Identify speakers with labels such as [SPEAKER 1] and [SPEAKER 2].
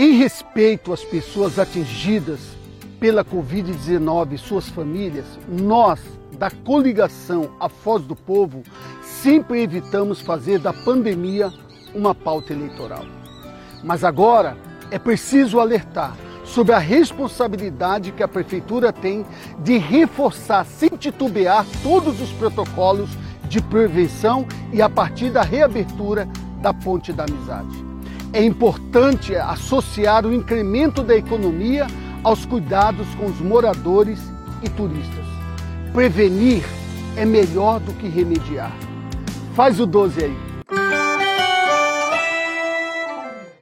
[SPEAKER 1] Em respeito às pessoas atingidas pela Covid-19 e suas famílias, nós, da coligação A Foz do Povo, sempre evitamos fazer da pandemia uma pauta eleitoral. Mas agora é preciso alertar sobre a responsabilidade que a Prefeitura tem de reforçar, sem titubear, todos os protocolos de prevenção e a partir da reabertura da Ponte da Amizade. É importante associar o incremento da economia aos cuidados com os moradores e turistas. Prevenir é melhor do que remediar. Faz o 12 aí.